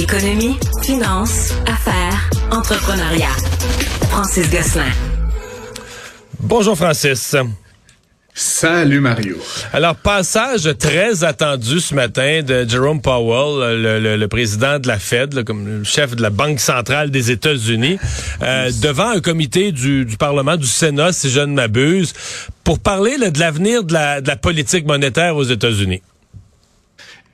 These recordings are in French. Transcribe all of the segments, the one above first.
Économie, finance, affaires, entrepreneuriat. Francis Gosselin. Bonjour Francis. Salut Mario. Alors, passage très attendu ce matin de Jerome Powell, le, président de la Fed, comme le chef de la Banque centrale des États-Unis, euh, devant un comité du, Parlement, du Sénat, si je ne m'abuse, pour parler de l'avenir de la politique monétaire aux États-Unis.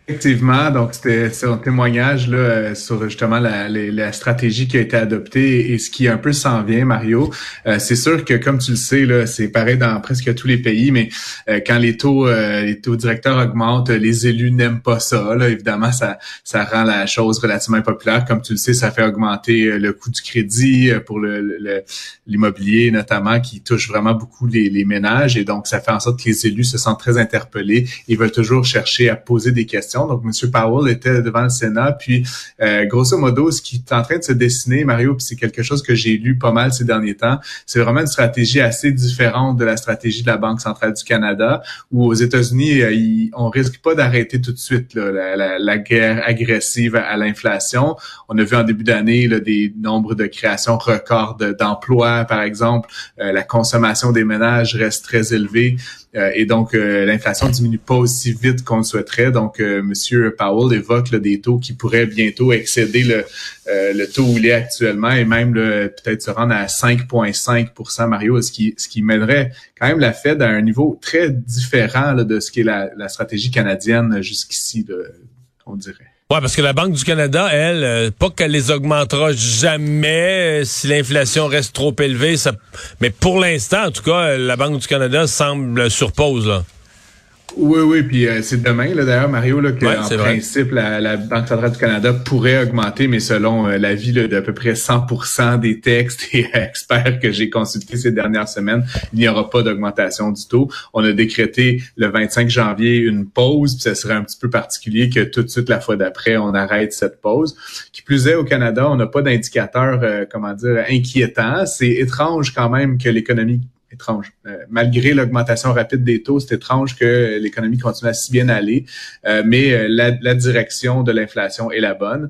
Effectivement, donc c'était un témoignage là, euh, sur justement la, la, stratégie qui a été adoptée et ce qui un peu s'en vient, Mario. Euh, c'est sûr que comme tu le sais, là, c'est pareil dans presque tous les pays, mais euh, quand les taux les taux directeurs augmentent, les élus n'aiment pas ça. Là. Évidemment, ça, ça rend la chose relativement impopulaire. Comme tu le sais, ça fait augmenter le coût du crédit pour le, l'immobilier notamment, qui touche vraiment beaucoup les, les ménages. Et donc, ça fait en sorte que les élus se sentent très interpellés et veulent toujours chercher à poser des questions donc, M. Powell était devant le Sénat. Puis, euh, grosso modo, ce qui est en train de se dessiner, Mario, puis c'est quelque chose que j'ai lu pas mal ces derniers temps, c'est vraiment une stratégie assez différente de la stratégie de la Banque centrale du Canada, où aux États-Unis, euh, on risque pas d'arrêter tout de suite la, guerre agressive à, l'inflation. On a vu en début d'année des nombres de créations records d'emplois, par exemple. Euh, la consommation des ménages reste très élevée. Euh, et donc, euh, l'inflation diminue pas aussi vite qu'on le souhaiterait. Donc, euh, Monsieur Powell évoque des taux qui pourraient bientôt excéder le, le taux où il est actuellement et même peut-être se rendre à 5,5% Mario, ce qui, ce qui mènerait quand même la Fed à un niveau très différent de ce qui est la, la stratégie canadienne jusqu'ici, on dirait? Ouais, parce que la Banque du Canada, elle, euh, pas qu'elle les augmentera jamais euh, si l'inflation reste trop élevée, mais pour l'instant, en tout cas, la Banque du Canada semble sur pause. Là. Oui, oui, puis euh, c'est demain, là, d'ailleurs, Mario, là, que en principe, la, Banque centrale du Canada pourrait augmenter, mais selon euh, l'avis d'à peu près 100% des textes et experts que j'ai consultés ces dernières semaines, il n'y aura pas d'augmentation du taux. On a décrété le 25 janvier une pause, puis ça serait un petit peu particulier que tout de suite, la fois d'après, on arrête cette pause. Qui plus est, au Canada, on n'a pas d'indicateur, euh, comment dire, inquiétant. C'est étrange quand même que l'économie étrange. Euh, malgré l'augmentation rapide des taux, c'est étrange que l'économie continue à si bien aller, euh, mais euh, la, la, direction de l'inflation est la bonne.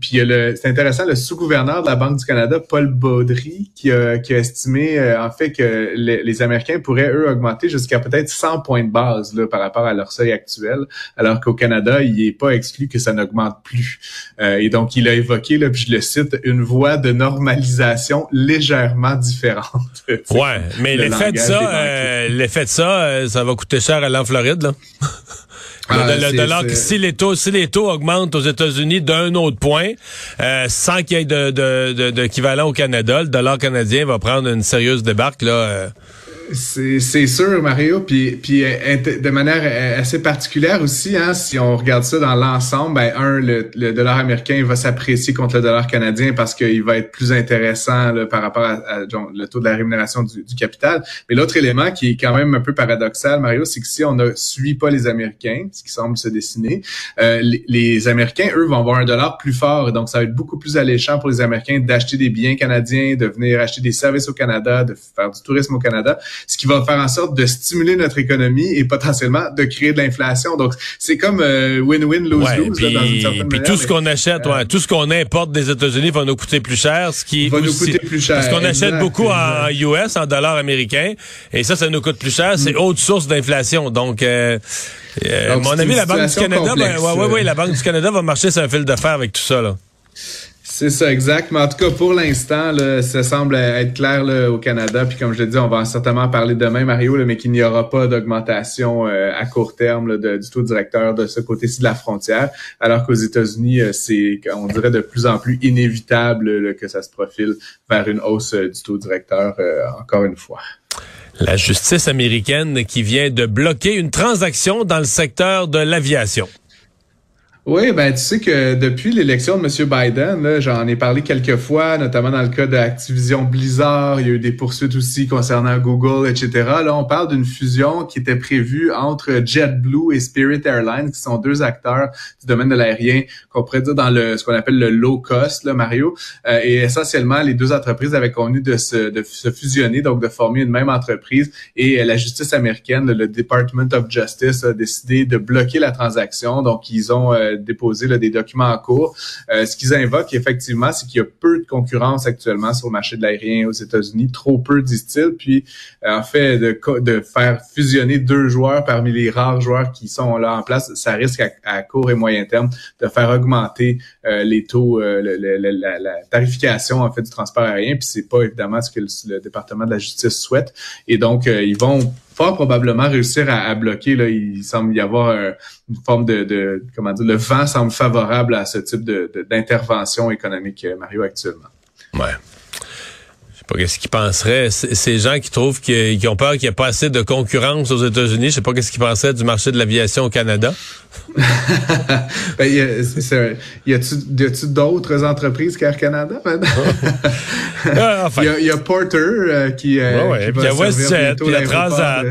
puis c'est intéressant, le sous-gouverneur de la Banque du Canada, Paul Baudry, qui a, qui a estimé en fait que les, Américains pourraient, eux, augmenter jusqu'à peut-être 100 points de base là, par rapport à leur seuil actuel, alors qu'au Canada, il n'est pas exclu que ça n'augmente plus. et donc, il a évoqué, là, puis je le cite, une voie de normalisation légèrement différente. ouais, mais l'effet de ça, euh, l'effet de ça, euh, ça va coûter cher à l'en Floride, là. Ah, si les taux si les taux augmentent aux États-Unis d'un autre point, euh, sans qu'il y ait d'équivalent de, au Canada, le dollar canadien va prendre une sérieuse débarque là. C'est sûr, Mario. Puis, puis euh, de manière euh, assez particulière aussi, hein, si on regarde ça dans l'ensemble, ben, un, le, dollar américain va s'apprécier contre le dollar canadien parce qu'il va être plus intéressant par rapport à, le taux de la rémunération du, capital. Mais l'autre élément qui est quand même un peu paradoxal, Mario, c'est que si on ne suit pas les Américains, ce qui semble se dessiner, euh, les, Américains, eux, vont avoir un dollar plus fort. Donc, ça va être beaucoup plus alléchant pour les Américains d'acheter des biens canadiens, de venir acheter des services au Canada, de faire du tourisme au Canada ce qui va faire en sorte de stimuler notre économie et potentiellement de créer de l'inflation. Donc, c'est comme euh, win-win, lose-lose dans une certaine puis tout ce qu'on achète, ouais, tout ce qu'on importe des États-Unis va nous coûter plus cher, ce qui va nous coûter plus cher. Parce qu'on achète beaucoup en US, en dollars américains, et ça, ça nous coûte plus cher. C'est mm. autre source d'inflation. Donc, euh, euh, mon ami, la Banque du Canada, ben, ouais, ouais, ouais, la Banque du Canada va marcher sur un fil de fer avec tout ça. Là. C'est ça, exact. Mais en tout cas, pour l'instant, ça semble être clair là, au Canada. Puis comme je l'ai dit, on va certainement parler demain, Mario, mais qu'il n'y aura pas d'augmentation euh, à court terme du taux directeur de ce côté-ci de la frontière. Alors qu'aux États-Unis, euh, c'est, on dirait, de plus en plus inévitable que ça se profile vers une hausse euh, du taux directeur, encore une fois. La justice américaine qui vient de bloquer une transaction dans le secteur de l'aviation. Oui, ben tu sais que depuis l'élection de M. Biden, j'en ai parlé quelques fois, notamment dans le cas d'Activision Blizzard, il y a eu des poursuites aussi concernant Google, etc. Là, on parle d'une fusion qui était prévue entre JetBlue et Spirit Airlines, qui sont deux acteurs du domaine de l'aérien, qu'on pourrait dire dans le ce qu'on appelle le low cost, là, Mario. Euh, et essentiellement, les deux entreprises avaient convenu de se, de se fusionner, donc de former une même entreprise. Et euh, la justice américaine, le Department of Justice, a décidé de bloquer la transaction. Donc, ils ont euh, déposer des documents en cours. Euh, ce qu'ils invoquent effectivement, c'est qu'il y a peu de concurrence actuellement sur le marché de l'aérien aux États-Unis, trop peu, disent-ils. Puis euh, en fait, de, de faire fusionner deux joueurs parmi les rares joueurs qui sont là en place, ça risque à, court et moyen terme de faire augmenter euh, les taux, la, tarification en fait du transport aérien. Puis c'est pas évidemment ce que le, département de la justice souhaite. Et donc ils vont fort probablement réussir à, bloquer. Là, il semble y avoir une forme de, comment dire, le vent semble favorable à ce type d'intervention économique, euh, Mario, actuellement. Ouais. Je sais pas qu'est-ce qu'ils penseraient. Ces gens qui trouvent qu'ils ont peur qu'il n'y ait pas assez de concurrence aux États-Unis, je sais pas qu'est-ce qu'ils penseraient du marché de l'aviation au Canada. ben, y a, y a-tu d'autres entreprises qu'Air Canada maintenant? Ah, il, y a, Porter euh, qui, euh, ouais, qui va il y a WestJet, il y a Transat.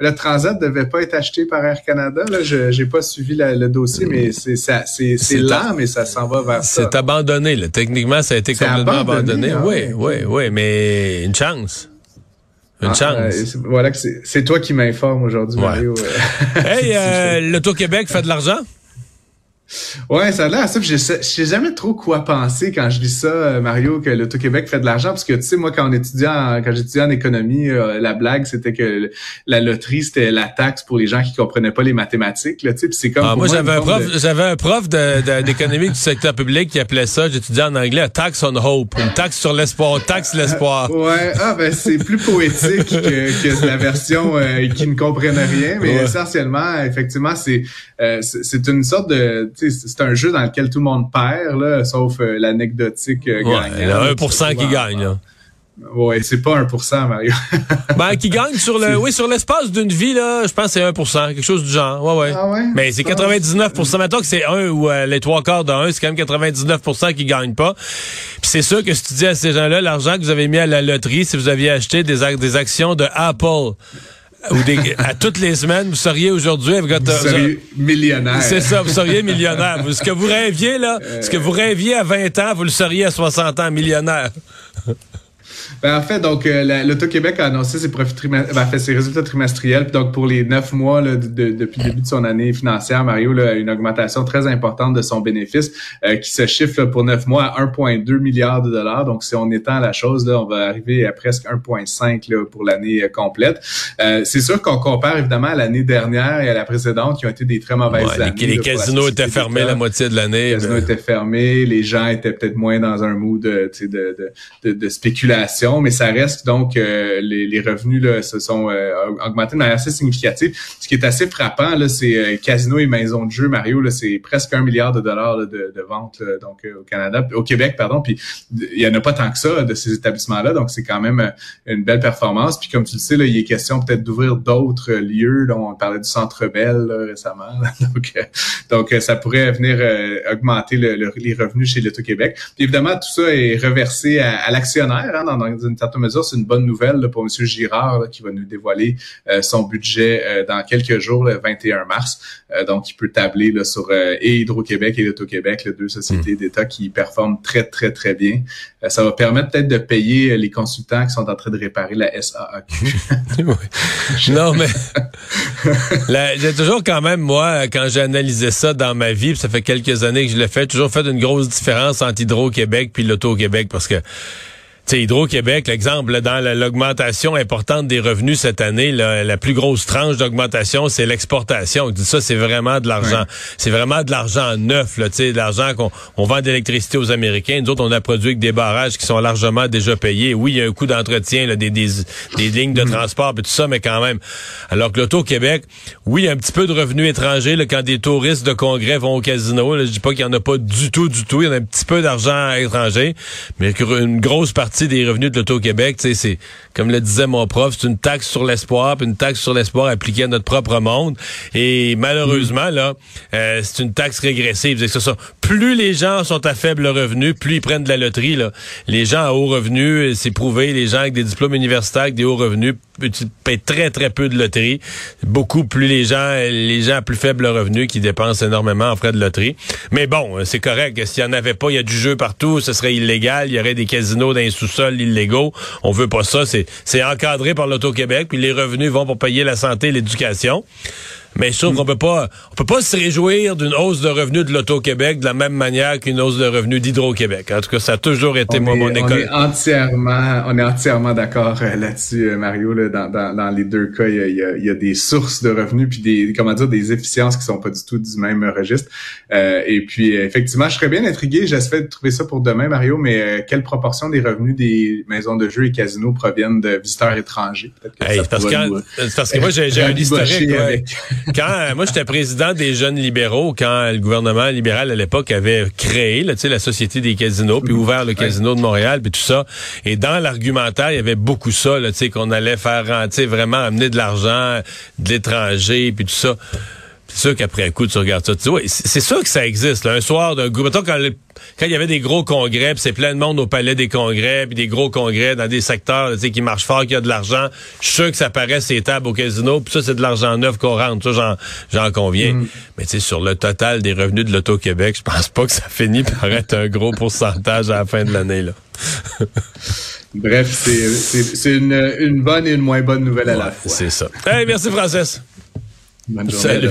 Le Transat devait pas être acheté par Air Canada. Là. Je n'ai pas suivi le dossier, mais c'est ça, c'est, lent, mais ça s'en va vers ça. C'est abandonné. Là. Techniquement, ça a été complètement abandonné. Oui, oui, oui, mais une chance. Une ah, chance. voilà que c'est toi qui m'informe aujourd'hui, Mario. hey, euh, l'Auto-Québec fait de l'argent? Ouais, ça a l'air ça. Je sais, je sais jamais trop quoi penser quand je dis ça, euh, Mario, que l'Auto-Québec fait de l'argent. Parce que, tu sais, moi, quand on étudiait en, quand j'étudiais en économie, euh, la blague, c'était que la loterie, c'était la taxe pour les gens qui comprenaient pas les mathématiques. Là, c'est comme ah, moi, j'avais un prof, j'avais un prof d'économie du secteur public qui appelait ça, j'étudiais en anglais, a tax on hope. Une taxe sur l'espoir, taxe l'espoir. ouais, ah ben c'est plus poétique que, que la version euh, qui ne comprenait rien. Mais essentiellement, effectivement, c'est c'est une sorte de c'est un jeu dans lequel tout le monde perd, là, sauf euh, l'anecdotique euh, ouais, Il y a 1% qui gagne. Là. Ouais, c'est pas 1%, Mario. ben, qui gagne sur le, oui, sur l'espace d'une vie, là, je pense que c'est 1%, quelque chose du genre. Ouais, ouais. Ah ouais? Mais c'est 99%. Maintenant que c'est un ou euh, les trois quarts d'un, c'est quand même 99% qui gagnent pas. Puis c'est sûr que si tu dis à ces gens-là, l'argent que vous avez mis à la loterie, si vous aviez acheté des, des actions de Apple, ou à toutes les semaines, vous seriez aujourd'hui vous seriez millionnaire. C'est ça, vous seriez millionnaire. ce que vous rêviez là, ce que vous rêviez à 20 ans, vous le seriez à 60 ans millionnaire. Ben, en fait, donc, euh, l'Auto-Québec a annoncé ses, profits ben, fait, ses résultats trimestriels. Puis donc, pour les neuf mois là, depuis le début de son année financière, Mario a une augmentation très importante de son bénéfice euh, qui se chiffre pour neuf mois à 1,2 milliard de dollars. Donc, si on étend la chose, là, on va arriver à presque 1,5 pour l'année euh, complète. c'est sûr qu'on compare évidemment à l'année dernière et à la précédente qui ont été des très mauvaises années. Les, casinos étaient fermés la moitié de l'année. Les casinos étaient fermés. Les gens étaient peut-être moins dans un mood de, de, de, de spéculation mais ça reste donc euh, les, revenus là, se sont euh, augmentés de manière assez significative. Ce qui est assez frappant, là, c'est euh, casino et maison de jeu, Mario, là, c'est presque un milliard de dollars de, de ventes donc au Canada, au Québec, pardon. Puis il y en a pas tant que ça de ces établissements-là, donc c'est quand même une belle performance. Puis comme tu le sais, là, il est question peut-être d'ouvrir d'autres lieux. Là, on parlait du Centre Bell récemment, donc ça pourrait venir augmenter les revenus chez l'Auto-Québec. Puis évidemment, tout ça est reversé à, l'actionnaire hein, dans dans une certaine mesure, c'est une bonne nouvelle pour M. Girard qui va nous dévoiler euh, son budget euh, dans quelques jours, le 21 mars. Euh, donc, il peut tabler là, sur et Hydro-Québec et l'Auto-Québec, les deux sociétés hmm. d'État qui performent très, très, très bien. ça va permettre peut-être de payer les consultants qui sont en train de réparer la SAAQ. non, mais j'ai toujours quand même, moi, quand j'ai analysé ça dans ma vie, ça fait quelques années que je l'ai fait, toujours fait une grosse différence entre Hydro-Québec puis l'Auto-Québec parce que Hydro-Québec, l'exemple, dans l'augmentation importante des revenus cette année, la plus grosse tranche d'augmentation, c'est l'exportation. Ça, c'est vraiment de l'argent. C'est vraiment de l'argent neuf, là, de l'argent qu'on on vend d'électricité aux Américains. Nous autres, on a produit avec des barrages qui sont largement déjà payés. Oui, il y a un coût d'entretien, des, des, des, lignes de mm. transport et tout ça, mais quand même. Alors que l'Auto-Québec, oui, il y a un petit peu de revenus étrangers là, quand des touristes de congrès vont au casino. Je dis pas qu'il y en a pas du tout, du tout. Il y en a un petit peu d'argent étranger, mais une grosse partie partie des revenus de l'Auto-Québec, c'est, comme le disait mon prof, c'est une taxe sur l'espoir, puis une taxe sur l'espoir appliquée à notre propre monde. Et malheureusement, là, euh, c'est une taxe régressive. C'est ça. Plus les gens sont à faible revenu, plus ils prennent de la loterie. Là. Les gens à haut revenu, c'est prouvé, les gens avec des diplômes universitaires, avec des hauts revenus, payent très, très peu de loterie. Beaucoup plus les gens, les gens à plus faible revenu qui dépensent énormément en frais de loterie. Mais bon, c'est correct. S'il n'y en avait pas, il y a du jeu partout, ce serait illégal. Il y aurait des casinos dans sous-sols illégaux. On veut pas ça. C'est encadré par l'Auto-Québec, puis les revenus vont pour payer la santé et l'éducation. Mais je trouve qu'on peut pas, on peut pas se réjouir d'une hausse de revenus de l'Auto-Québec de la même manière qu'une hausse de revenus d'Hydro-Québec. En tout cas, ça a toujours été moi, mon école. On est entièrement, on est entièrement d'accord euh, là-dessus, euh, Mario. Là, dans, dans, dans, les deux cas, il y, a, il y, a, des sources de revenus puis des, comment dire, des efficiences qui sont pas du tout du même registre. Euh, et puis, effectivement, je serais bien intrigué. J'espère de trouver ça pour demain, Mario. Mais euh, quelle proportion des revenus des maisons de jeux et casinos proviennent de visiteurs étrangers? Hey, parce, que, parce que moi, j'ai un historique. Quand euh, moi j'étais président des jeunes libéraux, quand le gouvernement libéral à l'époque avait créé là, la société des casinos, puis ouvert le casino de Montréal, puis tout ça. Et dans l'argumentaire, il y avait beaucoup ça, qu'on allait faire rentrer, vraiment amener de l'argent de l'étranger, puis tout ça. C'est sûr qu'après un coup, tu regardes ça, tu dis, c'est sûr que ça existe. un soir d'un groupe, quand, quand il y avait des gros congrès, puis c'est plein de monde au palais des congrès, puis des gros congrès dans des secteurs tu sais, qui marchent fort, qui a de l'argent, je suis sûr que ça paraît ces tables au casino, puis ça, c'est de l'argent neuf qu'on rentre. Ça, j'en conviens. Mm. Mais tu sais, sur le total des revenus de l'Auto-Québec, je pense pas que ça finit par être un gros pourcentage à la fin de l'année. là. Bref, c'est une, une bonne et une moins bonne nouvelle à la fois. C'est ça. Hey, merci, Francis. Bonne journée. Salut.